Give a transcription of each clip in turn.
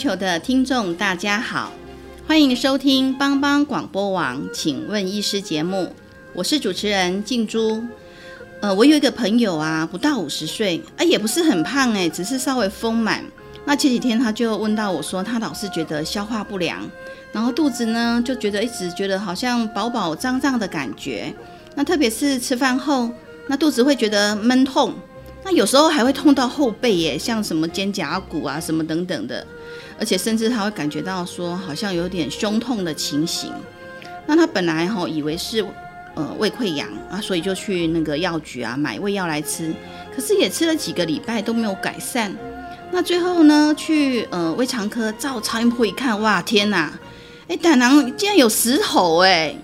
球的听众大家好，欢迎收听帮帮广播网，请问医师节目，我是主持人静珠。呃，我有一个朋友啊，不到五十岁，啊，也不是很胖哎，只是稍微丰满。那前几天他就问到我说，他老是觉得消化不良，然后肚子呢就觉得一直觉得好像饱饱胀胀的感觉。那特别是吃饭后，那肚子会觉得闷痛，那有时候还会痛到后背耶，像什么肩胛骨啊什么等等的。而且甚至他会感觉到说好像有点胸痛的情形，那他本来哈以为是呃胃溃疡啊，所以就去那个药局啊买胃药来吃，可是也吃了几个礼拜都没有改善。那最后呢去呃胃肠科照超音波一看，哇天哪，哎胆囊竟然有石头哎，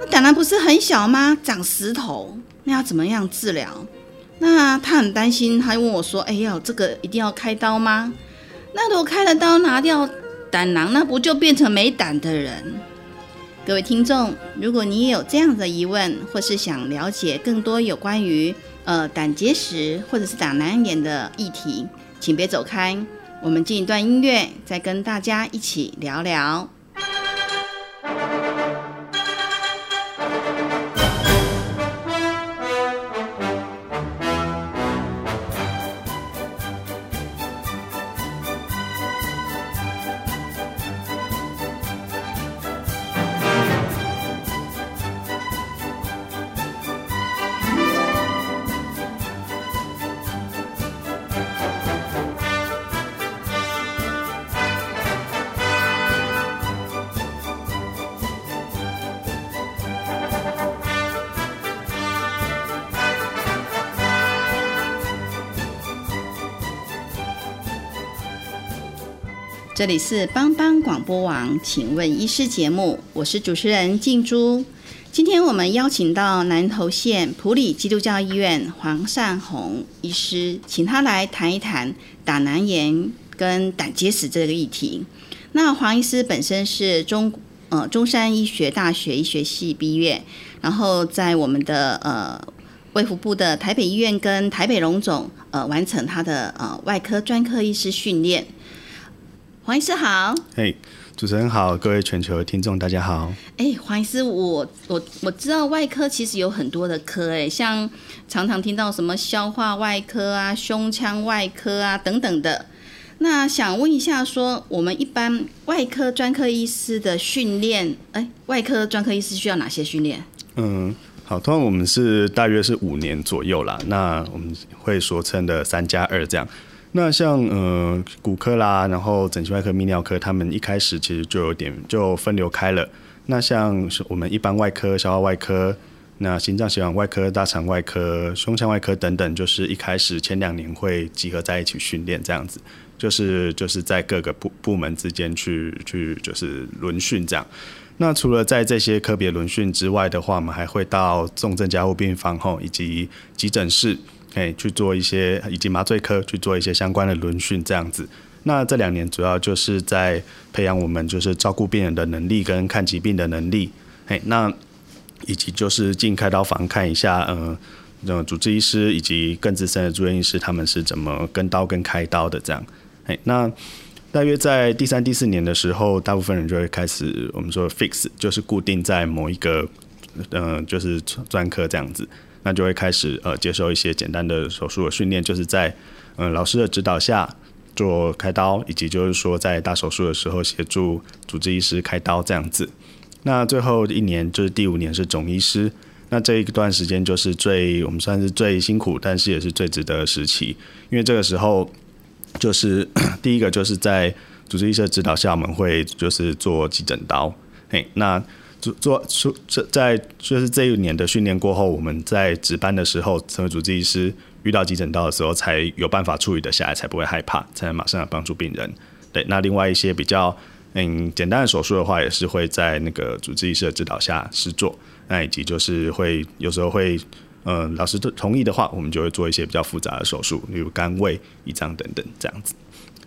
那胆囊不是很小吗？长石头，那要怎么样治疗？那他很担心，他问我说，哎呀这个一定要开刀吗？那如果开了刀拿掉胆囊，那不就变成没胆的人？各位听众，如果你也有这样的疑问，或是想了解更多有关于呃胆结石或者是胆囊炎的议题，请别走开，我们进一段音乐，再跟大家一起聊聊。这里是帮帮广播网，请问医师节目，我是主持人静珠。今天我们邀请到南投县普里基督教医院黄善宏医师，请他来谈一谈胆囊炎跟胆结石这个议题。那黄医师本身是中呃中山医学大学医学系毕业，然后在我们的呃卫福部的台北医院跟台北荣总呃完成他的呃外科专科医师训练。黄医师好，嘿，主持人好，各位全球的听众大家好。哎，黄医师，我我我知道外科其实有很多的科，哎，像常常听到什么消化外科啊、胸腔外科啊等等的。那想问一下，说我们一般外科专科医师的训练，哎，外科专科医师需要哪些训练？嗯，好，通常我们是大约是五年左右啦，那我们会所称的三加二这样。那像呃骨科啦，然后整形外科、泌尿科，他们一开始其实就有点就分流开了。那像我们一般外科、消化外科、那心脏血管外科、大肠外科、胸腔外科等等，就是一开始前两年会集合在一起训练，这样子，就是就是在各个部部门之间去去就是轮训这样。那除了在这些科别轮训之外的话，我们还会到重症加护病房后以及急诊室。哎，去做一些以及麻醉科去做一些相关的轮训，这样子。那这两年主要就是在培养我们就是照顾病人的能力跟看疾病的能力。哎，那以及就是进开刀房看一下，嗯，那主治医师以及更资深的住院医师他们是怎么跟刀跟开刀的这样。哎，那大约在第三、第四年的时候，大部分人就会开始我们说 fix，就是固定在某一个，嗯，就是专科这样子。那就会开始呃接受一些简单的手术的训练，就是在嗯老师的指导下做开刀，以及就是说在大手术的时候协助主治医师开刀这样子。那最后一年就是第五年是总医师，那这一段时间就是最我们算是最辛苦，但是也是最值得的时期，因为这个时候就是 第一个就是在主治医师的指导下，我们会就是做急诊刀，嘿，那。做做出这在就是这一年的训练过后，我们在值班的时候，成为主治医师遇到急诊到的时候，才有办法处理的下来，才不会害怕，才能马上来帮助病人。对，那另外一些比较嗯简单的手术的话，也是会在那个主治医师的指导下试做。那以及就是会有时候会，嗯，老师同意的话，我们就会做一些比较复杂的手术，例如肝胃、胰脏等等这样子。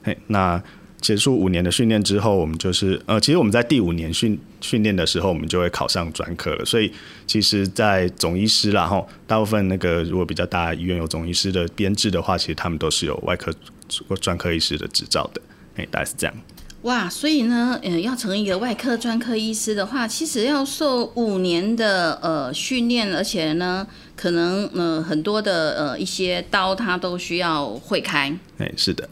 嘿，那结束五年的训练之后，我们就是呃，其实我们在第五年训训练的时候，我们就会考上专科了。所以其实，在总医师啦，后大部分那个如果比较大医院有总医师的编制的话，其实他们都是有外科或专科医师的执照的。哎，大概是这样。哇，所以呢，嗯，要成为一个外科专科医师的话，其实要受五年的呃训练，而且呢，可能呃很多的呃一些刀，它都需要会开。哎，是的。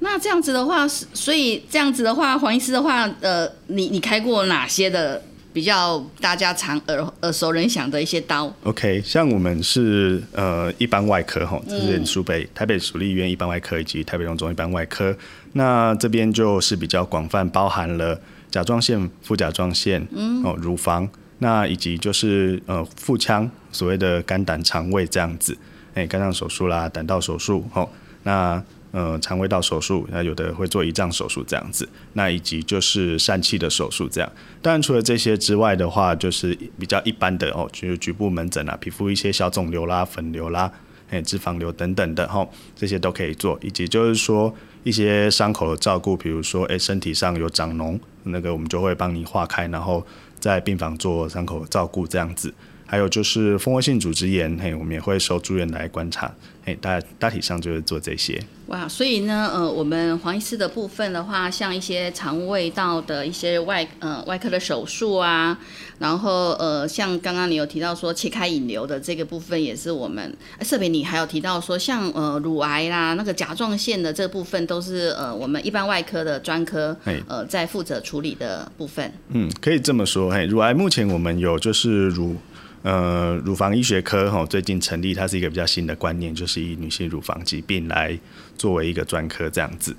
那这样子的话，所以这样子的话，黄医师的话，呃，你你开过哪些的？比较大家常耳耳熟能详的一些刀，OK，像我们是呃一般外科哈，这是苏北台北属立医院一般外科以及台北荣总一般外科，那这边就是比较广泛，包含了甲状腺、副甲状腺，嗯，哦，乳房，那以及就是呃腹腔，所谓的肝胆肠胃这样子，哎，肝脏手术啦，胆道手术，哦，那。呃，肠胃道手术，那有的会做胰脏手术这样子，那以及就是疝气的手术这样。当然，除了这些之外的话，就是比较一般的哦，就是局部门诊啊，皮肤一些小肿瘤啦、粉瘤啦、哎脂肪瘤等等的哈，这些都可以做。以及就是说一些伤口的照顾，比如说哎身体上有长脓，那个我们就会帮你化开，然后在病房做伤口照顾这样子。还有就是蜂窝性组织炎，嘿，我们也会收住院来观察，嘿，大大体上就是做这些。哇，所以呢，呃，我们黄医师的部分的话，像一些肠胃道的一些外呃外科的手术啊，然后呃，像刚刚你有提到说切开引流的这个部分，也是我们特别你还有提到说像呃乳癌啦，那个甲状腺的这部分都是呃我们一般外科的专科呃在负责处理的部分。嗯，可以这么说，嘿，乳癌目前我们有就是乳。呃，乳房医学科哈最近成立，它是一个比较新的观念，就是以女性乳房疾病来作为一个专科这样子。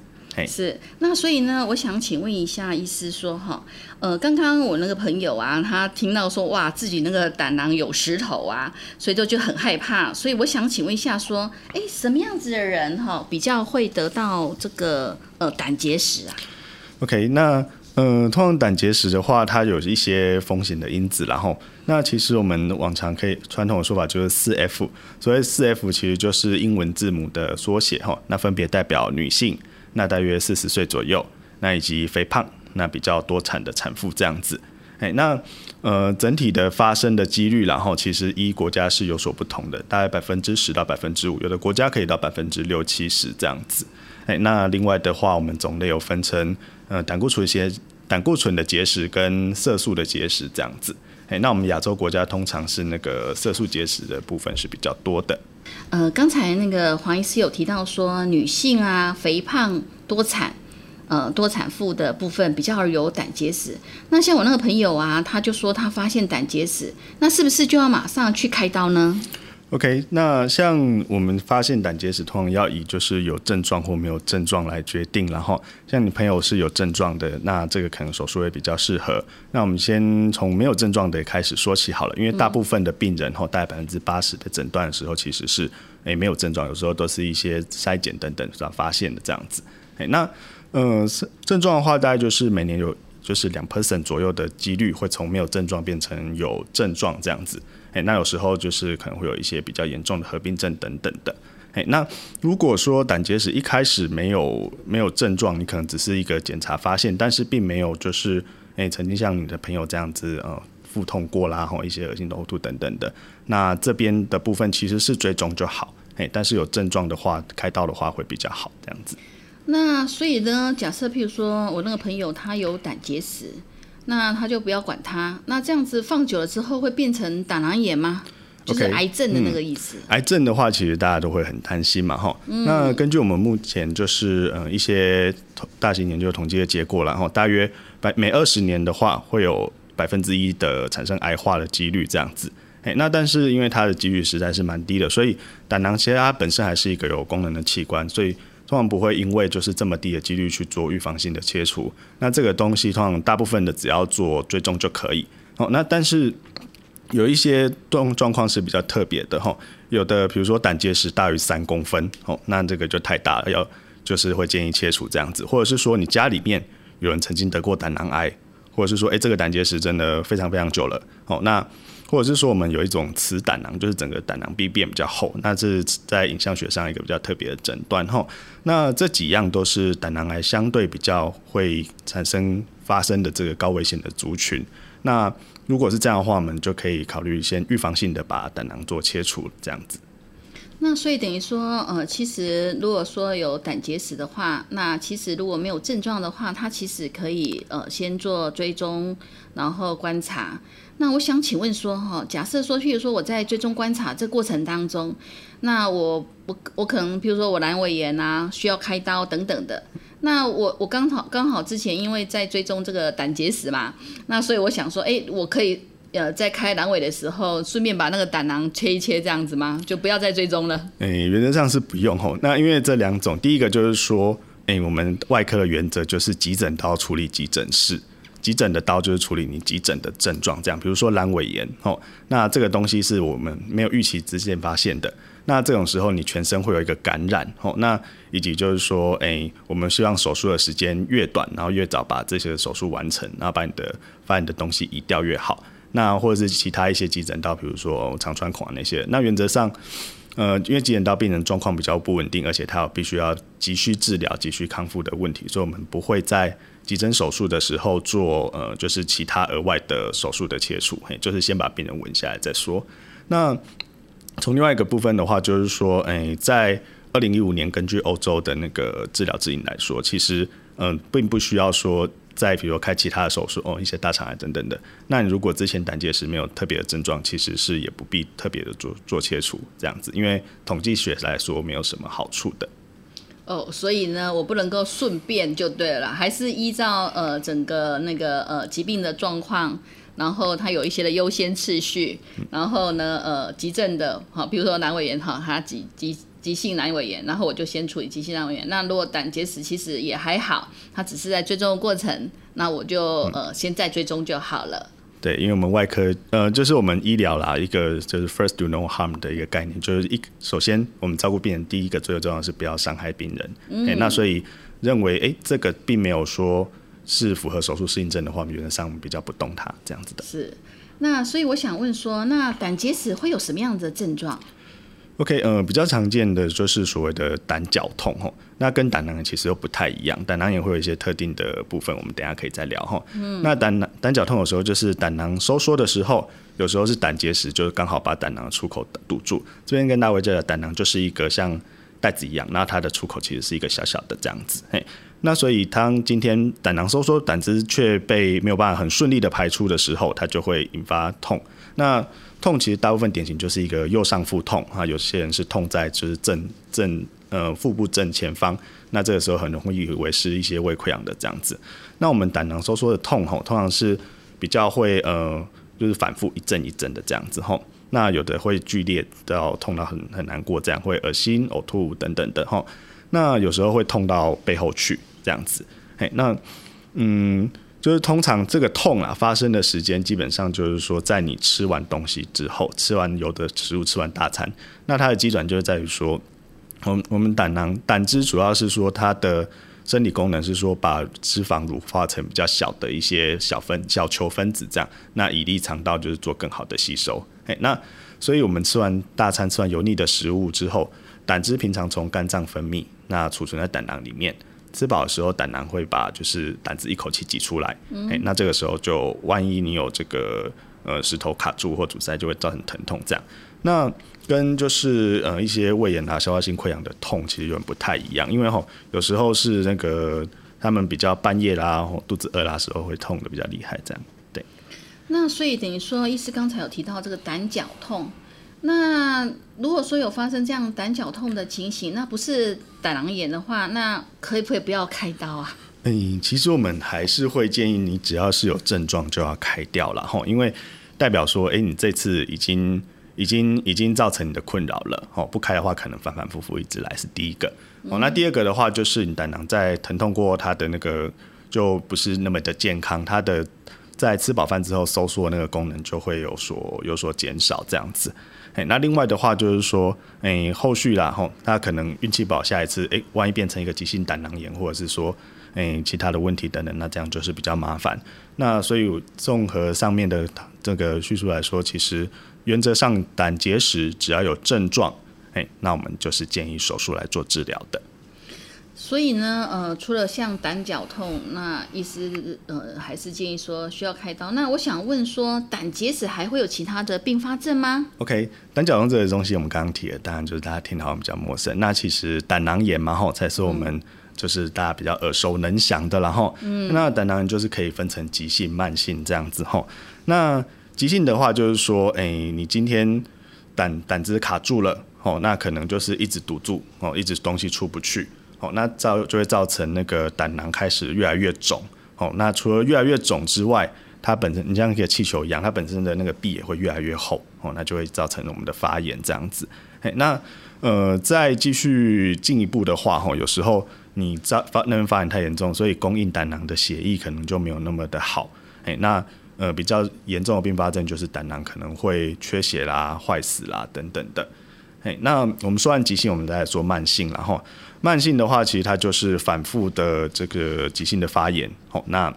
是，那所以呢，我想请问一下医师说哈，呃，刚刚我那个朋友啊，他听到说哇，自己那个胆囊有石头啊，所以就就很害怕，所以我想请问一下说，哎，什么样子的人哈比较会得到这个呃胆结石啊？OK，那。嗯，通常胆结石的话，它有一些风险的因子，然后那其实我们往常可以传统的说法就是四 F，所谓四 F 其实就是英文字母的缩写哈，那分别代表女性，那大约四十岁左右，那以及肥胖，那比较多产的产妇这样子，哎，那呃整体的发生的几率，然后其实一国家是有所不同的，大概百分之十到百分之五，有的国家可以到百分之六七十这样子，哎，那另外的话，我们种类有分成。呃，胆固醇一些胆固醇的结石跟色素的结石这样子，哎，那我们亚洲国家通常是那个色素结石的部分是比较多的。呃，刚才那个黄医师有提到说，女性啊，肥胖多产，呃，多产妇的部分比较有胆结石。那像我那个朋友啊，他就说他发现胆结石，那是不是就要马上去开刀呢？OK，那像我们发现胆结石，通常要以就是有症状或没有症状来决定。然后，像你朋友是有症状的，那这个可能手术会比较适合。那我们先从没有症状的开始说起好了，因为大部分的病人哈大概百分之八十的诊断的时候其实是诶没有症状，有时候都是一些筛检等等才发现的这样子。诶，那呃症状的话，大概就是每年有就是两 percent 左右的几率会从没有症状变成有症状这样子。哎，那有时候就是可能会有一些比较严重的合并症等等的。哎，那如果说胆结石一开始没有没有症状，你可能只是一个检查发现，但是并没有就是哎曾经像你的朋友这样子呃腹痛过啦，或一些恶心的呕吐等等的，那这边的部分其实是追踪就好。哎，但是有症状的话，开刀的话会比较好这样子。那所以呢，假设譬如说我那个朋友他有胆结石。那他就不要管它，那这样子放久了之后会变成胆囊炎吗？就是癌症的那个意思。癌症的话，其实大家都会很担心嘛，哈。那根据我们目前就是呃一些大型研究统计的结果，然后大约百每二十年的话，会有百分之一的产生癌化的几率这样子。哎，那但是因为它的几率实在是蛮低的，所以胆囊其实它本身还是一个有功能的器官，所以。通常不会因为就是这么低的几率去做预防性的切除，那这个东西通常大部分的只要做追踪就可以。哦，那但是有一些状状况是比较特别的哈，有的比如说胆结石大于三公分，哦，那这个就太大了，要就是会建议切除这样子，或者是说你家里面有人曾经得过胆囊癌，或者是说，哎，这个胆结石真的非常非常久了，哦，那或者是说我们有一种磁胆囊，就是整个胆囊壁变比较厚，那这是在影像学上一个比较特别的诊断，哈，那这几样都是胆囊癌相对比较会产生发生的这个高危险的族群，那如果是这样的话，我们就可以考虑先预防性的把胆囊做切除，这样子。那所以等于说，呃，其实如果说有胆结石的话，那其实如果没有症状的话，它其实可以呃先做追踪，然后观察。那我想请问说，哈，假设说，譬如说我在追踪观察这过程当中，那我我我可能譬如说我阑尾炎啊，需要开刀等等的。那我我刚好刚好之前因为在追踪这个胆结石嘛，那所以我想说，哎，我可以。呃，在开阑尾的时候，顺便把那个胆囊切一切，这样子吗？就不要再追踪了。诶，原则上是不用吼。那因为这两种，第一个就是说，诶，我们外科的原则就是急诊刀处理急诊室，急诊的刀就是处理你急诊的症状，这样。比如说阑尾炎吼，那这个东西是我们没有预期之前发现的。那这种时候，你全身会有一个感染吼，那以及就是说，诶，我们希望手术的时间越短，然后越早把这些手术完成，然后把你的发现的东西移掉越好。那或者是其他一些急诊刀，比如说肠穿孔啊那些，那原则上，呃，因为急诊刀病人状况比较不稳定，而且他有必须要急需治疗、急需康复的问题，所以我们不会在急诊手术的时候做呃，就是其他额外的手术的切除，嘿，就是先把病人稳下来再说。那从另外一个部分的话，就是说，诶，在二零一五年根据欧洲的那个治疗指引来说，其实嗯，并不需要说。再比如说开其他的手术哦，一些大肠癌等等的，那你如果之前胆结石没有特别的症状，其实是也不必特别的做做切除这样子，因为统计学来说没有什么好处的。哦，所以呢，我不能够顺便就对了，还是依照呃整个那个呃疾病的状况，然后它有一些的优先次序，然后呢呃急症的，好，比如说阑尾炎哈，它急急。急性阑尾炎，然后我就先处理急性阑尾炎。那如果胆结石其实也还好，它只是在追踪的过程，那我就呃先再追踪就好了。对，因为我们外科呃就是我们医疗啦，一个就是 first do no harm 的一个概念，就是一首先我们照顾病人，第一个最重要是不要伤害病人。嗯，那所以认为哎这个并没有说是符合手术适应症的话，原则上比较不动它这样子的。是，那所以我想问说，那胆结石会有什么样的症状？OK，呃，比较常见的就是所谓的胆绞痛吼，那跟胆囊炎其实又不太一样，胆囊炎会有一些特定的部分，我们等下可以再聊哈。嗯。那胆囊胆绞痛有时候就是胆囊收缩的时候，有时候是胆结石，就是刚好把胆囊的出口堵住。这边跟大家讲，胆囊就是一个像袋子一样，那它的出口其实是一个小小的这样子，嘿。那所以当今天胆囊收缩，胆汁却被没有办法很顺利的排出的时候，它就会引发痛。那痛其实大部分典型就是一个右上腹痛啊，有些人是痛在就是正正呃腹部正前方，那这个时候很容易以为是一些胃溃疡的这样子。那我们胆囊收缩的痛吼，通常是比较会呃就是反复一阵一阵的这样子吼，那有的会剧烈到痛到很很难过，这样会恶心呕吐等等的吼。那有时候会痛到背后去这样子，嘿，那嗯。就是通常这个痛啊发生的时间，基本上就是说在你吃完东西之后，吃完有的食物，吃完大餐，那它的机转就是在于说，我们我们胆囊胆汁主要是说它的生理功能是说把脂肪乳化成比较小的一些小分小球分子，这样那以利肠道就是做更好的吸收。哎，那所以我们吃完大餐，吃完油腻的食物之后，胆汁平常从肝脏分泌，那储存在胆囊里面。吃饱的时候，胆囊会把就是胆子一口气挤出来，哎，那这个时候就万一你有这个呃石头卡住或阻塞，就会造成疼痛。这样，那跟就是呃一些胃炎啊、消化性溃疡的痛其实有点不太一样，因为吼有时候是那个他们比较半夜啦、或肚子饿啦时候会痛的比较厉害，这样对。那所以等于说，医师刚才有提到这个胆绞痛。那如果说有发生这样胆绞痛的情形，那不是胆囊炎的话，那可以不可以不要开刀啊？嗯，其实我们还是会建议你，只要是有症状就要开掉了哈，因为代表说，哎，你这次已经已经已经造成你的困扰了，哦，不开的话可能反反复复一直来是第一个，哦，那第二个的话就是你胆囊在疼痛过，它的那个就不是那么的健康，它的。在吃饱饭之后收缩那个功能就会有所有所减少这样子。哎，那另外的话就是说，哎，后续啦吼，他可能运气不好，下一次哎，万一变成一个急性胆囊炎，或者是说哎其他的问题等等，那这样就是比较麻烦。那所以综合上面的这个叙述来说，其实原则上胆结石只要有症状，哎，那我们就是建议手术来做治疗的。所以呢，呃，除了像胆绞痛，那医师呃还是建议说需要开刀。那我想问说，胆结石还会有其他的并发症吗？OK，胆绞痛这个东西我们刚刚提了，当然就是大家听好像比较陌生。那其实胆囊炎嘛，吼才是我们就是大家比较耳熟能详的。然后，嗯，那胆囊炎就是可以分成急性、慢性这样子。吼，那急性的话就是说，哎，你今天胆胆汁卡住了，哦，那可能就是一直堵住，哦，一直东西出不去。哦，那造就会造成那个胆囊开始越来越肿。哦，那除了越来越肿之外，它本身你像一个气球一样，它本身的那个壁也会越来越厚。哦，那就会造成我们的发炎这样子。哎，那呃，再继续进一步的话，哈，有时候你发发那边发炎太严重，所以供应胆囊的血液可能就没有那么的好。哎，那呃比较严重的并发症就是胆囊可能会缺血啦、坏死啦等等的。哎，那我们说完急性，我们再来说慢性，然后。慢性的话，其实它就是反复的这个急性的发炎，哦，那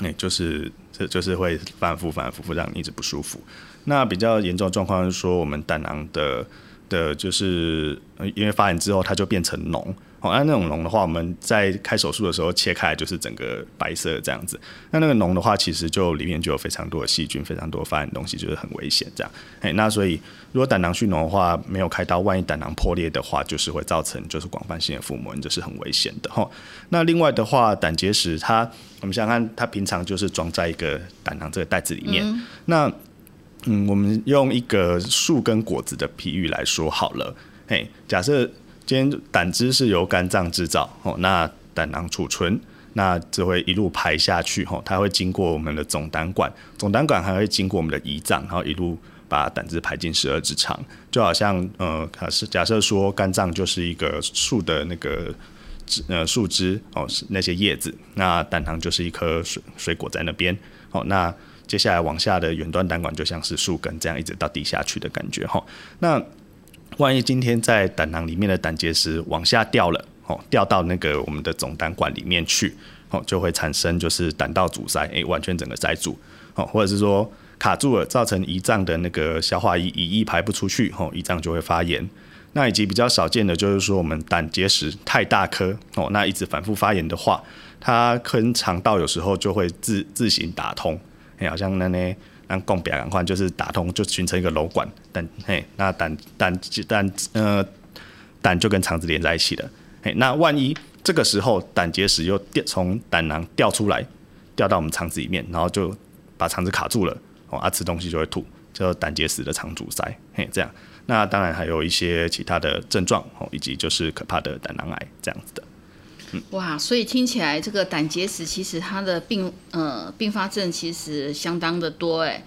那就是这就是会反复反复复让你一直不舒服。那比较严重的状况是说，我们胆囊的的，就是因为发炎之后，它就变成脓。哦，那那种脓的话，我们在开手术的时候切开就是整个白色这样子。那那个脓的话，其实就里面就有非常多的细菌，非常多发炎东西，就是很危险这样。哎，那所以如果胆囊蓄脓的话，没有开刀，万一胆囊破裂的话，就是会造成就是广泛性的腹膜，这是很危险的哈。那另外的话，胆结石它，我们想想看，它平常就是装在一个胆囊这个袋子里面。那嗯，我们用一个树跟果子的比喻来说好了。嘿，假设。今天胆汁是由肝脏制造，哦，那胆囊储存，那就会一路排下去，吼，它会经过我们的总胆管，总胆管还会经过我们的胰脏，然后一路把胆汁排进十二指肠，就好像呃，是假设说肝脏就是一个树的那个呃树枝哦，是那些叶子，那胆囊就是一颗水水果在那边，哦，那接下来往下的远端胆管就像是树根这样一直到地下去的感觉，哈，那。万一今天在胆囊里面的胆结石往下掉了，哦，掉到那个我们的总胆管里面去，哦，就会产生就是胆道阻塞，诶，完全整个塞住，哦，或者是说卡住了，造成胰脏的那个消化液胰液排不出去，哦，胰脏就会发炎。那以及比较少见的就是说我们胆结石太大颗，哦，那一直反复发炎的话，它跟肠道有时候就会自自行打通，哎，好像那呢。让供表赶快就是打通，就形成一个瘘管，胆嘿，那胆胆胆呃胆就跟肠子连在一起了，嘿，那万一这个时候胆结石又掉从胆囊掉出来，掉到我们肠子里面，然后就把肠子卡住了，哦，啊吃东西就会吐，叫胆结石的肠阻塞，嘿，这样，那当然还有一些其他的症状哦，以及就是可怕的胆囊癌这样子的。哇，所以听起来这个胆结石其实它的并呃并发症其实相当的多哎，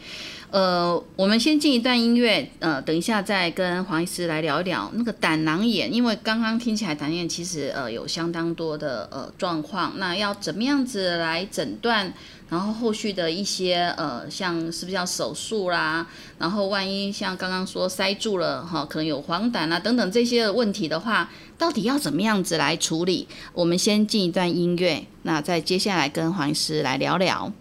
呃，我们先进一段音乐，呃，等一下再跟黄医师来聊一聊那个胆囊炎，因为刚刚听起来胆囊炎其实呃有相当多的呃状况，那要怎么样子来诊断？然后后续的一些呃，像是不是要手术啦？然后万一像刚刚说塞住了哈，可能有黄疸啊等等这些问题的话，到底要怎么样子来处理？我们先进一段音乐，那再接下来跟黄医师来聊聊。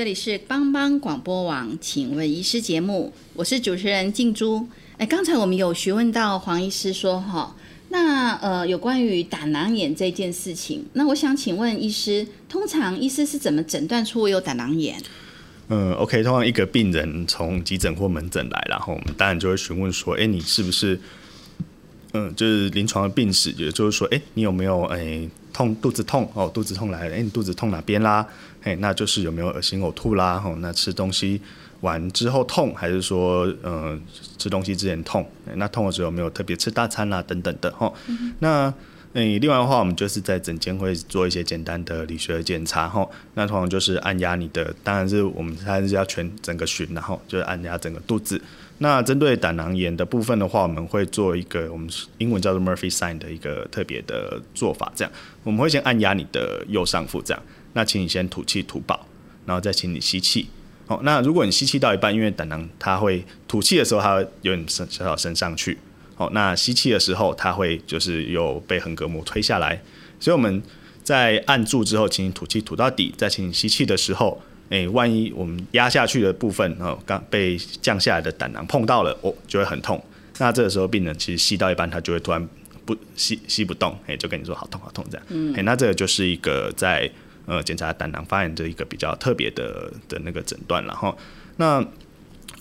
这里是帮帮广播网，请问医师节目，我是主持人静珠。哎，刚才我们有询问到黄医师说哈，那呃有关于胆囊炎这件事情，那我想请问医师，通常医师是怎么诊断出我有胆囊炎？嗯，OK，通常一个病人从急诊或门诊来，然后我们当然就会询问说，哎，你是不是，嗯，就是临床的病史，也就是说，哎，你有没有哎痛肚子痛哦，肚子痛来了，哎，你肚子痛哪边啦？哎，那就是有没有恶心呕吐啦？吼，那吃东西完之后痛，还是说，呃，吃东西之前痛？那痛的时候有没有特别吃大餐啦？等等的，吼，那。诶，另外的话，我们就是在诊间会做一些简单的理学检查，吼，那通常就是按压你的，当然是我们还是要全整个循，然后就是按压整个肚子。那针对胆囊炎的部分的话，我们会做一个我们英文叫做 Murphy sign 的一个特别的做法，这样我们会先按压你的右上腹，这样，那请你先吐气吐饱，然后再请你吸气。好，那如果你吸气到一半，因为胆囊它会吐气的时候，它会有点升小小升上去。哦，那吸气的时候，它会就是有被横膈膜推下来，所以我们在按住之后，请你吐气吐到底，再请你吸气的时候，诶，万一我们压下去的部分哦，刚被降下来的胆囊碰到了，哦，就会很痛。那这个时候病人其实吸到一半，他就会突然不吸吸不动，诶，就跟你说好痛好痛这样。嗯，诶，那这个就是一个在呃检查胆囊发炎的一个比较特别的的那个诊断然后。那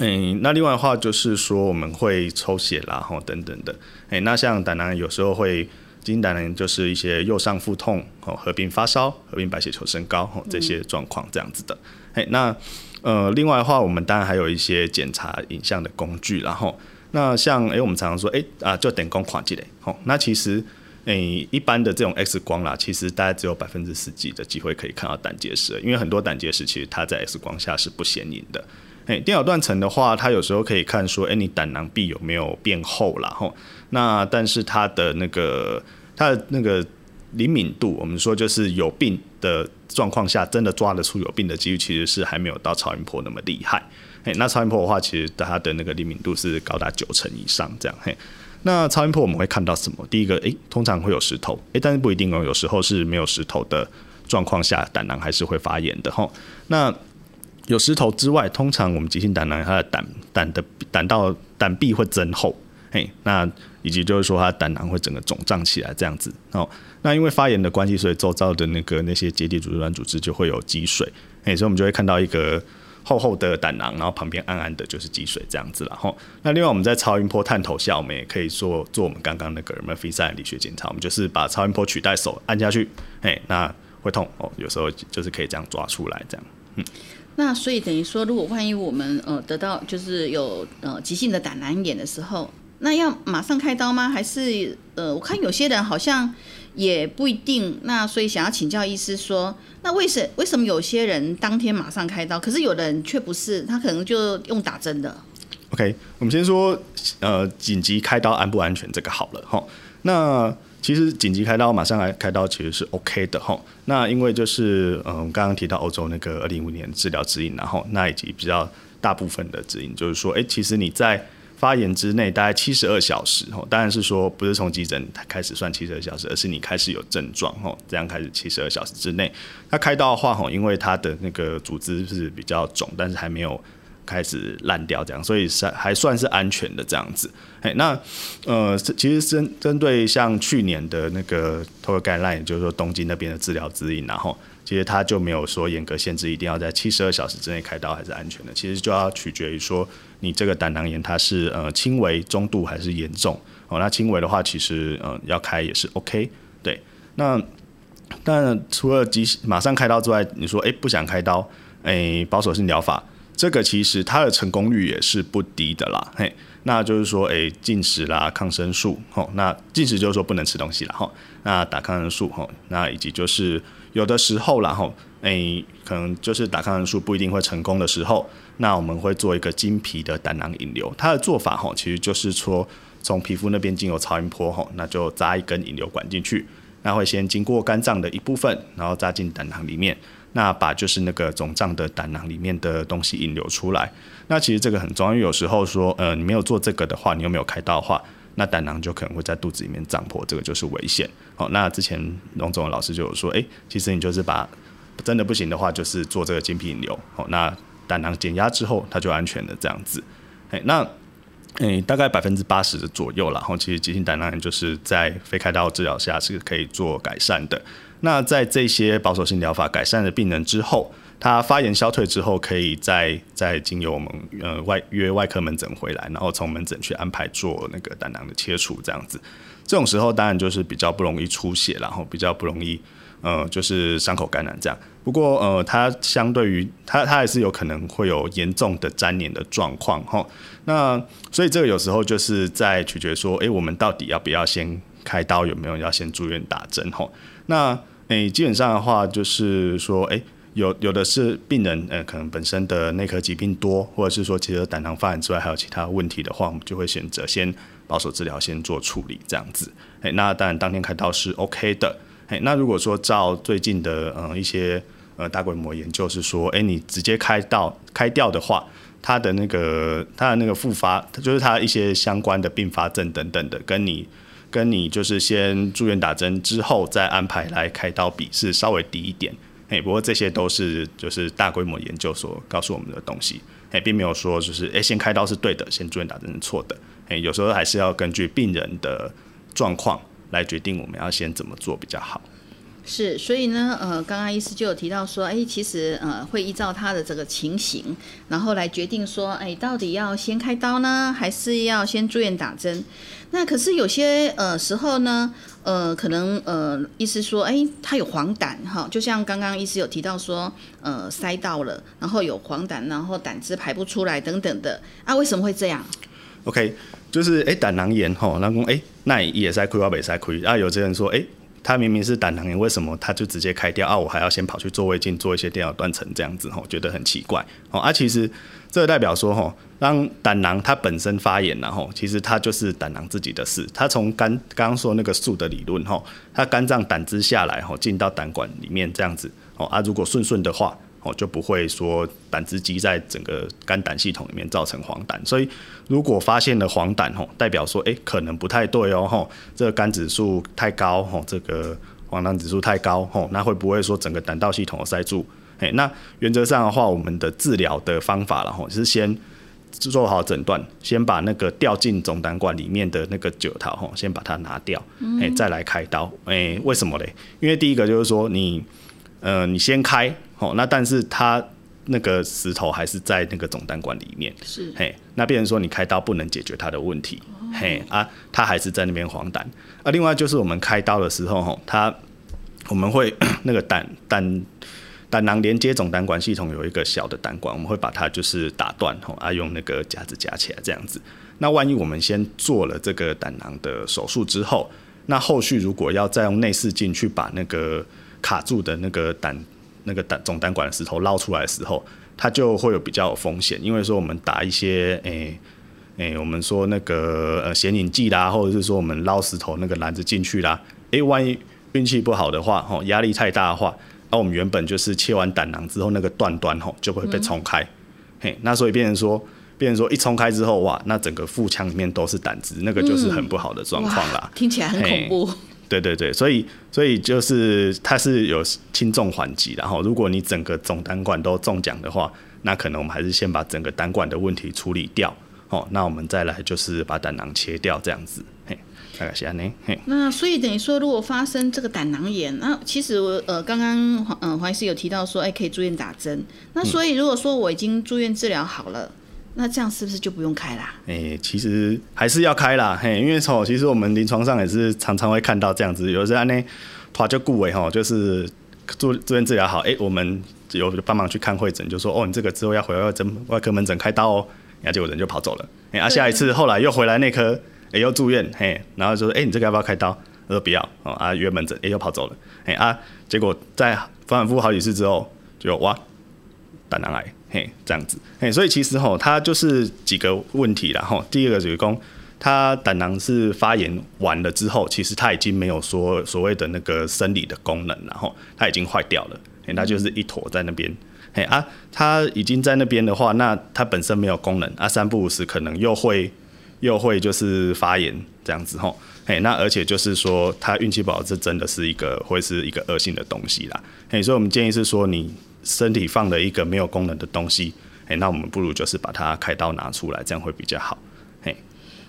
嗯，那另外的话就是说我们会抽血啦，吼等等的。哎，那像胆囊有时候会，经胆囊就是一些右上腹痛，哦，合并发烧，合并白血球升高，吼这些状况这样子的。哎，那呃，另外的话，我们当然还有一些检查影像的工具，然后那像哎，我们常常说哎啊，就等光跨积累，吼，那其实哎一般的这种 X 光啦，其实大概只有百分之十几的机会可以看到胆结石，因为很多胆结石其实它在 X 光下是不显影的。哎，电脑断层的话，它有时候可以看说，哎，你胆囊壁有没有变厚了吼？那但是它的那个它的那个灵敏度，我们说就是有病的状况下，真的抓得出有病的几率，其实是还没有到超音波那么厉害。哎，那超音波的话，其实它的那个灵敏度是高达九成以上这样。嘿，那超音波我们会看到什么？第一个，哎，通常会有石头，哎，但是不一定哦，有时候是没有石头的状况下，胆囊还是会发炎的吼。那有石头之外，通常我们急性胆囊它的胆胆的胆道胆壁会增厚，诶，那以及就是说它胆囊会整个肿胀起来这样子哦。那因为发炎的关系，所以周遭的那个那些结缔组织软组织就会有积水，诶，所以我们就会看到一个厚厚的胆囊，然后旁边暗暗的就是积水这样子了哈。那另外我们在超音波探头下，我们也可以做做我们刚刚那个 Murphy 三理学检查，我们就是把超音波取代手按下去，哎，那会痛哦，有时候就是可以这样抓出来这样，嗯。那所以等于说，如果万一我们呃得到就是有呃急性的胆囊炎的时候，那要马上开刀吗？还是呃我看有些人好像也不一定。那所以想要请教医师说，那为什为什么有些人当天马上开刀，可是有的人却不是，他可能就用打针的？OK，我们先说呃紧急开刀安不安全这个好了哈。那其实紧急开刀马上来开刀其实是 OK 的哈。那因为就是嗯刚刚提到欧洲那个二零一五年治疗指引，然后那以及比较大部分的指引就是说，哎，其实你在发炎之内大概七十二小时哈，当然是说不是从急诊开始算七十二小时，而是你开始有症状哈，这样开始七十二小时之内，那开刀的话哈，因为它的那个组织是比较肿，但是还没有。开始烂掉，这样，所以是还算是安全的这样子。哎，那呃，其实针针对像去年的那个 t o guideline，就是说东京那边的治疗指引，然后其实他就没有说严格限制一定要在七十二小时之内开刀还是安全的。其实就要取决于说你这个胆囊炎它是呃轻微、中度还是严重。哦，那轻微的话，其实呃要开也是 OK。对，那但除了急马上开刀之外，你说哎不想开刀，哎保守性疗法。这个其实它的成功率也是不低的啦，嘿，那就是说，诶，进食啦，抗生素，吼，那进食就是说不能吃东西了，吼，那打抗生素，吼，那以及就是有的时候啦，吼，诶，可能就是打抗生素不一定会成功的时候，那我们会做一个经皮的胆囊引流，它的做法，吼，其实就是说从皮肤那边经由超音波，哈，那就扎一根引流管进去，那会先经过肝脏的一部分，然后扎进胆囊里面。那把就是那个肿胀的胆囊里面的东西引流出来。那其实这个很重要，因为有时候说，呃，你没有做这个的话，你又没有开刀的话，那胆囊就可能会在肚子里面胀破，这个就是危险。好，那之前龙总老师就有说，哎，其实你就是把真的不行的话，就是做这个精皮引流。哦，那胆囊减压之后，它就安全了这样子。哎，那诶，大概百分之八十的左右了。然后其实急性胆囊炎就是在非开刀治疗下是可以做改善的。那在这些保守性疗法改善的病人之后，他发炎消退之后，可以再再经由我们呃外约外科门诊回来，然后从门诊去安排做那个胆囊的切除这样子。这种时候当然就是比较不容易出血，然后比较不容易呃就是伤口感染这样。不过呃它相对于它它还是有可能会有严重的粘连的状况哈。那所以这个有时候就是在取决说，诶，我们到底要不要先开刀，有没有要先住院打针哈？那诶基本上的话就是说，诶。有有的是病人，呃，可能本身的内科疾病多，或者是说，其实胆囊发炎之外还有其他问题的话，我们就会选择先保守治疗，先做处理这样子。哎，那当然当天开刀是 OK 的。哎，那如果说照最近的呃一些呃大规模研究是说，哎，你直接开刀开掉的话，它的那个它的那个复发，就是它一些相关的并发症等等的，跟你跟你就是先住院打针之后再安排来开刀比是稍微低一点。哎，不过这些都是就是大规模研究所告诉我们的东西，哎，并没有说就是哎先开刀是对的，先住院打针是错的，哎，有时候还是要根据病人的状况来决定我们要先怎么做比较好。是，所以呢，呃，刚刚医师就有提到说，哎，其实呃，会依照他的这个情形，然后来决定说，哎，到底要先开刀呢，还是要先住院打针？那可是有些呃时候呢，呃，可能呃，医师说，哎，他有黄疸哈，就像刚刚医师有提到说，呃，塞到了，然后有黄疸，然后胆汁排不出来等等的，啊，为什么会这样？OK，就是哎，胆囊炎哈，那公哎，那也塞亏，要北塞亏，啊，有些人说，哎。他明明是胆囊炎，为什么他就直接开掉啊？我还要先跑去做胃镜，做一些电脑断层这样子吼，觉得很奇怪哦。啊，其实这代表说吼，当胆囊它本身发炎然后，其实它就是胆囊自己的事。它从肝刚刚说那个素的理论吼，它肝脏胆汁下来吼，进到胆管里面这样子哦啊，如果顺顺的话。哦，就不会说胆汁积在整个肝胆系统里面造成黄疸，所以如果发现了黄疸，吼，代表说，哎，可能不太对哦，吼，这个肝指数太高，吼，这个黄疸指数太高，吼，那会不会说整个胆道系统塞住？哎，那原则上的话，我们的治疗的方法，然后是先做好诊断，先把那个掉进总胆管里面的那个酒桃，吼，先把它拿掉，哎，再来开刀，哎，为什么嘞？因为第一个就是说你。呃，你先开，哦，那但是它那个石头还是在那个总胆管里面，是，嘿，那变成说你开刀不能解决它的问题，嘿啊，它还是在那边黄疸，啊，另外就是我们开刀的时候，吼，它我们会 那个胆胆胆囊连接总胆管系统有一个小的胆管，我们会把它就是打断，吼，啊，用那个夹子夹起来这样子，那万一我们先做了这个胆囊的手术之后，那后续如果要再用内视镜去把那个卡住的那个胆、那个胆总胆管的石头捞出来的时候，它就会有比较有风险，因为说我们打一些诶诶，我们说那个呃显影剂啦，或者是说我们捞石头那个篮子进去啦，诶，万一运气不好的话，吼压力太大的话，那我们原本就是切完胆囊之后那个断端吼就会被冲开，嘿，那所以变成说，变成说一冲开之后，哇，那整个腹腔里面都是胆汁，那个就是很不好的状况啦，听起来很恐怖。对对对，所以所以就是它是有轻重缓急，然后如果你整个总胆管都中奖的话，那可能我们还是先把整个胆管的问题处理掉，哦，那我们再来就是把胆囊切掉这样子，嘿，大概是安尼，嘿。那所以等于说，如果发生这个胆囊炎，那其实我呃刚刚黄嗯黄医师有提到说，哎可以住院打针，那所以如果说我已经住院治疗好了。那这样是不是就不用开啦？哎，其实还是要开啦，嘿，因为从其实我们临床上也是常常会看到这样子，有时候呢，他就顾委哈，就是住住院治疗好，哎，我们有帮忙去看会诊，就说哦，你这个之后要回外诊外科门诊开刀哦，然后结果人就跑走了，哎，啊，下一次后来又回来内科，哎，又住院，嘿，然后就说，哎，你这个要不要开刀？他说不要，哦，啊，约门诊，哎，又跑走了，哎，啊，结果在反反复复好几次之后，就哇，胆囊癌。嘿，这样子，嘿，所以其实吼，它就是几个问题啦吼。第一个就是讲，它胆囊是发炎完了之后，其实它已经没有说所谓的那个生理的功能，然后它已经坏掉了，嘿，它就是一坨在那边，嘿啊，它已经在那边的话，那它本身没有功能啊，三不五时可能又会又会就是发炎这样子吼，嘿，那而且就是说他运气不好，这真的是一个会是一个恶性的东西啦，嘿，所以我们建议是说你身体放了一个没有功能的东西，嘿，那我们不如就是把它开刀拿出来，这样会比较好，嘿。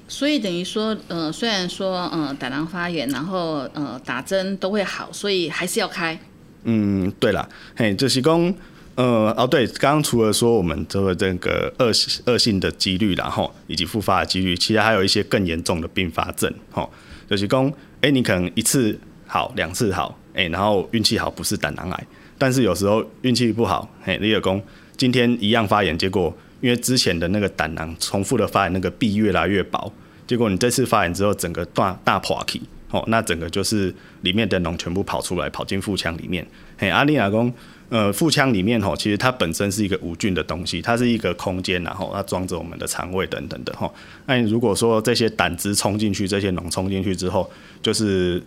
所以等于说，呃，虽然说，呃，胆囊发炎，然后呃打针都会好，所以还是要开。嗯，对了，嘿，就是讲。呃哦对，刚刚除了说我们这个这个恶恶性的几率，然后以及复发的几率，其实还有一些更严重的并发症，吼，就是讲，哎，你可能一次好，两次好，哎，然后运气好不是胆囊癌，但是有时候运气不好，嘿，李尔公今天一样发炎，结果因为之前的那个胆囊重复的发炎，那个壁越来越薄，结果你这次发炎之后，整个大大破起，哦，那整个就是里面的脓全部跑出来，跑进腹腔里面，嘿，阿丽亚公。呃，腹腔里面吼，其实它本身是一个无菌的东西，它是一个空间，然后它装着我们的肠胃等等的吼。那如果说这些胆汁冲进去，这些脓冲进去之后，就是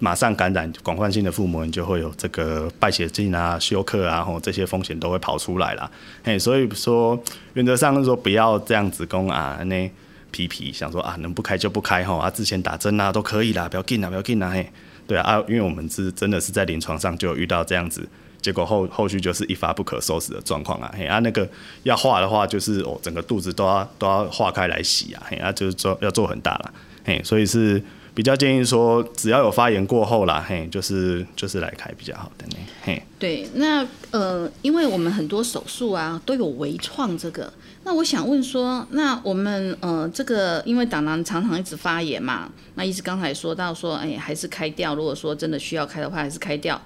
马上感染广泛性的腹膜炎，就会有这个败血症啊、休克啊，吼这些风险都会跑出来啦。嘿，所以说原则上说不要这样子攻啊，那皮皮想说啊，能不开就不开吼啊，之前打针啊都可以啦，不要紧啊，不要紧啊，嘿，对啊啊，因为我们是真的是在临床上就遇到这样子。结果后后续就是一发不可收拾的状况啊！嘿啊，那个要化的话，就是哦，整个肚子都要都要化开来洗啊！嘿啊，就是做要做很大了，嘿，所以是比较建议说，只要有发炎过后啦，嘿，就是就是来开比较好的呢，嘿。对，那呃，因为我们很多手术啊都有微创这个，那我想问说，那我们呃这个因为胆囊常常一直发炎嘛，那一直刚才说到说，哎，还是开掉，如果说真的需要开的话，还是开掉。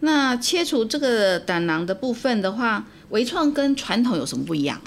那切除这个胆囊的部分的话，微创跟传统有什么不一样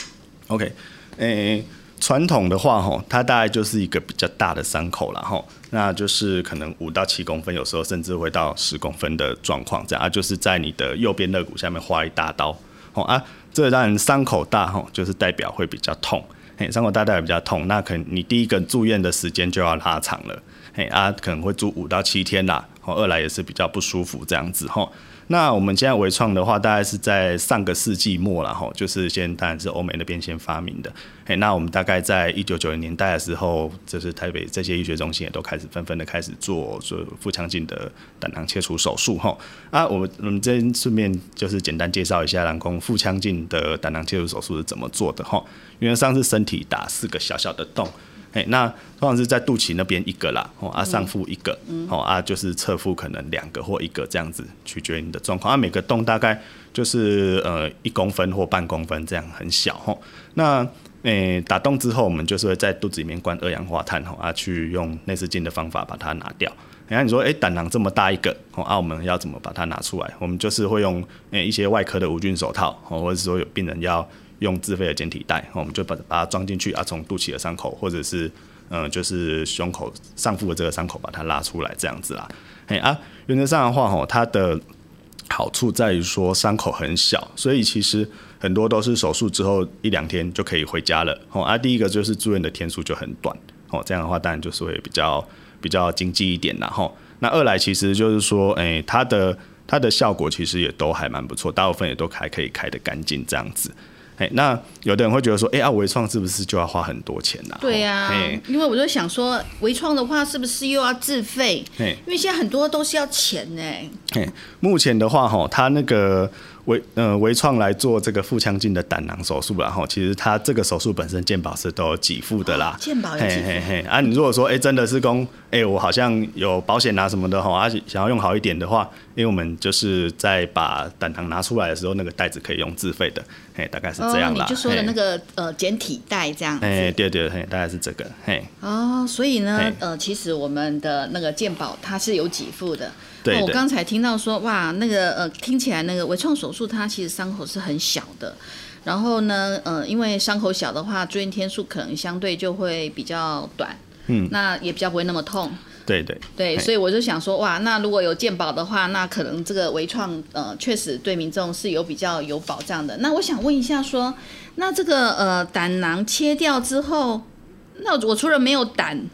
？OK，诶，传统的话吼，它大概就是一个比较大的伤口了吼，那就是可能五到七公分，有时候甚至会到十公分的状况，这样啊，就是在你的右边肋骨下面划一大刀，哦啊，这当然伤口大吼，就是代表会比较痛，嘿，伤口大代表比较痛，那可能你第一个住院的时间就要拉长了，嘿啊，可能会住五到七天啦。哦，二来也是比较不舒服这样子哈。那我们现在微创的话，大概是在上个世纪末了哈，就是先当然是欧美那边先发明的。哎，那我们大概在一九九零年代的时候，就是台北这些医学中心也都开始纷纷的开始做做腹腔镜的胆囊切除手术哈。啊，我们我们这顺便就是简单介绍一下，人工腹腔镜的胆囊切除手术是怎么做的哈。因为上次身体打四个小小的洞。哎，那通常是在肚脐那边一个啦，哦啊上腹一个，哦啊就是侧腹可能两个或一个这样子，取决于你的状况。啊每个洞大概就是呃一公分或半公分这样很小吼。那诶打洞之后，我们就是会在肚子里面灌二氧化碳吼啊，去用内视镜的方法把它拿掉。然后你说诶胆囊这么大一个，哦啊我们要怎么把它拿出来？我们就是会用诶一些外科的无菌手套，哦或者是说有病人要。用自费的简体袋，我们就把把它装进去啊，从肚脐的伤口，或者是嗯，就是胸口上腹的这个伤口，把它拉出来这样子啦。嘿啊，原则上的话，吼，它的好处在于说伤口很小，所以其实很多都是手术之后一两天就可以回家了。哦啊，第一个就是住院的天数就很短，哦，这样的话当然就是会比较比较经济一点啦。吼，那二来其实就是说，哎，它的它的效果其实也都还蛮不错，大部分也都还可以开得干净这样子。哎，那有的人会觉得说，哎啊，微创是不是就要花很多钱呢？对呀，因为我就想说，微创的话是不是又要自费？因为现在很多都是要钱呢。目前的话，哈，它那个。微呃微创来做这个腹腔镜的胆囊手术然后其实它这个手术本身健保是都有给付的啦。健保有给付。啊，你如果说哎真的是公哎我好像有保险啊什么的哈，而且想要用好一点的话，因为我们就是在把胆囊拿出来的时候，那个袋子可以用自费的，嘿，大概是这样啦。你就说的那个呃简体袋这样。哎，对对嘿，大概是这个嘿。哦，所以呢呃其实我们的那个健保它是有给付的。我刚才听到说，哇，那个呃，听起来那个微创手术它其实伤口是很小的，然后呢，呃，因为伤口小的话，住院天数可能相对就会比较短，嗯，那也比较不会那么痛。对对对，所以我就想说，哇，那如果有健保的话，那可能这个微创呃，确实对民众是有比较有保障的。那我想问一下，说，那这个呃胆囊切掉之后，那我除了没有胆。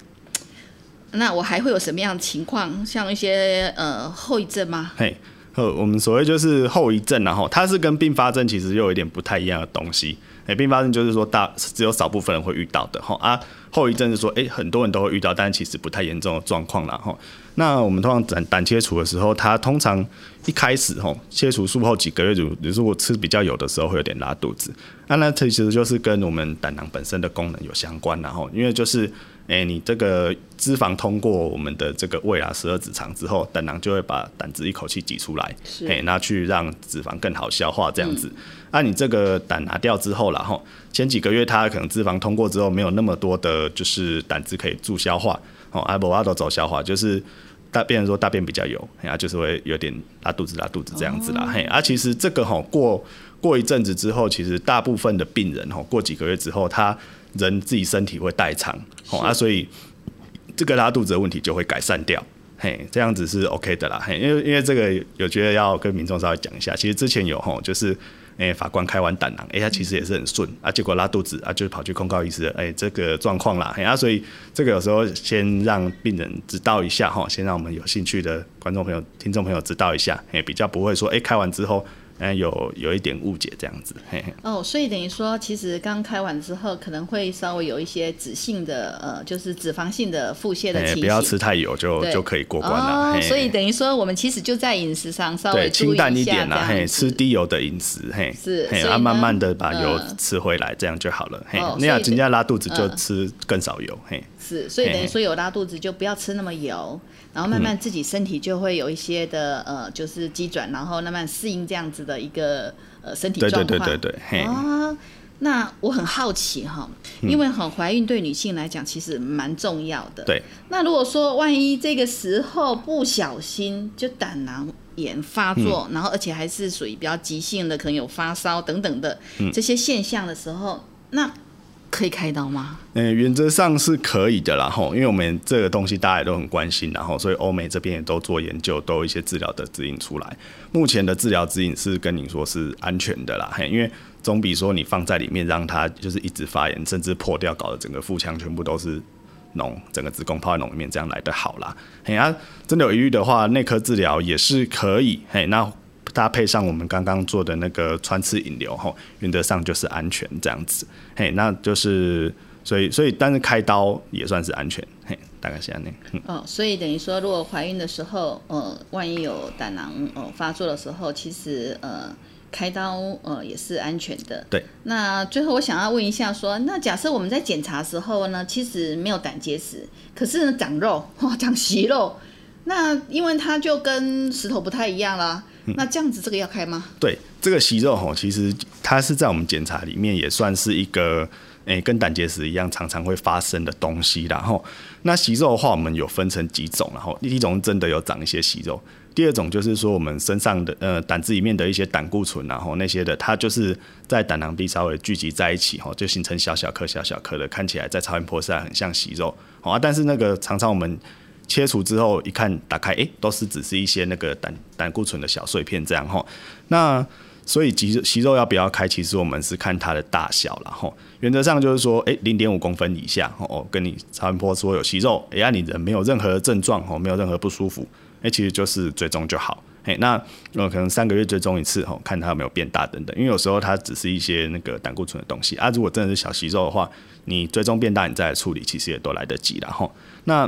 那我还会有什么样的情况？像一些呃后遗症吗？嘿，呃，我们所谓就是后遗症，然后它是跟并发症其实又有一点不太一样的东西。哎，并发症就是说大只有少部分人会遇到的哈啊。后遗症是说，哎，很多人都会遇到，但其实不太严重的状况了哈。那我们通常胆胆切除的时候，它通常一开始吼，切除术后几个月，如如果吃比较有的时候，会有点拉肚子。那那其实就是跟我们胆囊本身的功能有相关，然后因为就是。哎，你这个脂肪通过我们的这个胃啊十二指肠之后，胆囊就会把胆汁一口气挤出来，哎，那去让脂肪更好消化这样子。那你这个胆拿掉之后然后前几个月它可能脂肪通过之后没有那么多的，就是胆汁可以助消化，哦，阿伯阿都走消化，就是大便说大便比较油，然后，就是会有点拉肚子拉肚子这样子啦，嘿，啊，其实这个哈过过一阵子之后，其实大部分的病人哈过几个月之后他。人自己身体会代偿，哦啊，所以这个拉肚子的问题就会改善掉，嘿，这样子是 OK 的啦，嘿，因为因为这个有觉得要跟民众稍微讲一下，其实之前有吼，就是诶法官开完胆囊，诶他其实也是很顺啊，结果拉肚子啊，就跑去控告医师，诶这个状况啦，嘿啊，所以这个有时候先让病人知道一下哈，先让我们有兴趣的观众朋友、听众朋友知道一下，诶比较不会说诶开完之后。嗯，有有一点误解这样子。哦，所以等于说，其实刚开完之后，可能会稍微有一些脂性的，呃，就是脂肪性的腹泻的情形。不要吃太油，就就可以过关了。哦，所以等于说，我们其实就在饮食上稍微清淡一点啦，嘿，吃低油的饮食，嘿，是，嘿，然后慢慢的把油吃回来，这样就好了。嘿，那样人家拉肚子就吃更少油，嘿。是，所以等于说有拉肚子就不要吃那么油。然后慢慢自己身体就会有一些的呃，就是机转，然后慢慢适应这样子的一个呃身体状况。对对对对对。啊，那我很好奇哈，因为很怀孕对女性来讲其实蛮重要的。对。那如果说万一这个时候不小心就胆囊炎发作，然后而且还是属于比较急性的，可能有发烧等等的这些现象的时候，那。可以开刀吗？嗯，原则上是可以的啦，吼，因为我们这个东西大家也都很关心，然后所以欧美这边也都做研究，都有一些治疗的指引出来。目前的治疗指引是跟你说是安全的啦，嘿，因为总比说你放在里面让它就是一直发炎，甚至破掉，搞得整个腹腔全部都是脓，整个子宫泡在脓里面这样来的好啦。嘿啊，真的有疑虑的话，内科治疗也是可以，嘿，那。搭配上我们刚刚做的那个穿刺引流吼，原则上就是安全这样子，嘿，那就是所以所以但是开刀也算是安全，嘿，大概是这样嗯、哦，所以等于说，如果怀孕的时候，呃，万一有胆囊呃发作的时候，其实呃开刀呃也是安全的。对。那最后我想要问一下，说那假设我们在检查时候呢，其实没有胆结石，可是长肉，哇，长息肉，那因为它就跟石头不太一样啦。那这样子，这个要开吗？对，这个息肉吼，其实它是在我们检查里面也算是一个，诶，跟胆结石一样常常会发生的东西。然后，那息肉的话，我们有分成几种，然后第一种真的有长一些息肉，第二种就是说我们身上的呃胆汁里面的一些胆固醇，然后那些的，它就是在胆囊壁稍微聚集在一起，吼，就形成小小颗、小小颗的，看起来在超音波上很像息肉，好啊，但是那个常常我们。切除之后一看，打开，哎，都是只是一些那个胆胆固醇的小碎片这样哈。那所以息息肉要不要开？其实我们是看它的大小了哈。原则上就是说，哎，零点五公分以下哦，跟你超音波说有息肉，哎呀，你人没有任何症状哦，没有任何不舒服，哎，其实就是追踪就好。哎，那呃可能三个月追踪一次哦，看它有没有变大等等。因为有时候它只是一些那个胆固醇的东西啊。如果真的是小息肉的话，你追踪变大，你再来处理，其实也都来得及了哈。那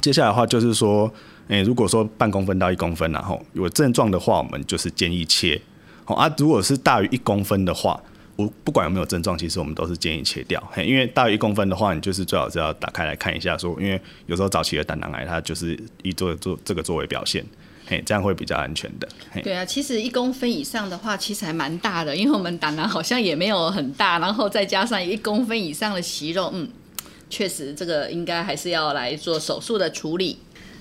接下来的话就是说，诶，如果说半公分到一公分，然后有症状的话，我们就是建议切。好啊，如果是大于一公分的话，我不管有没有症状，其实我们都是建议切掉。嘿，因为大于一公分的话，你就是最好是要打开来看一下，说，因为有时候早期的胆囊癌，它就是以做做这个作为表现，嘿，这样会比较安全的。嘿对啊，其实一公分以上的话，其实还蛮大的，因为我们胆囊好像也没有很大，然后再加上一公分以上的息肉，嗯。确实，这个应该还是要来做手术的处理。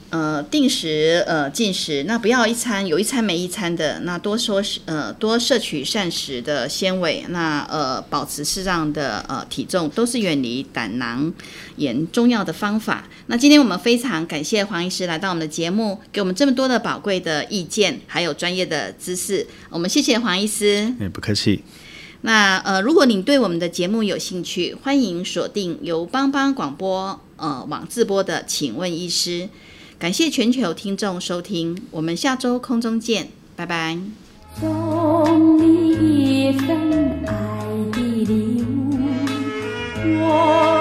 呃，定时呃进食，那不要一餐有一餐没一餐的，那多说呃多摄取膳食的纤维，那呃保持适当的呃体重，都是远离胆囊炎重要的方法。那今天我们非常感谢黄医师来到我们的节目，给我们这么多的宝贵的意见，还有专业的知识。我们谢谢黄医师。哎，不客气。那呃，如果您对我们的节目有兴趣，欢迎锁定由帮帮广播呃网自播的《请问医师》。感谢全球听众收听，我们下周空中见，拜拜。送你一份爱的礼物，我。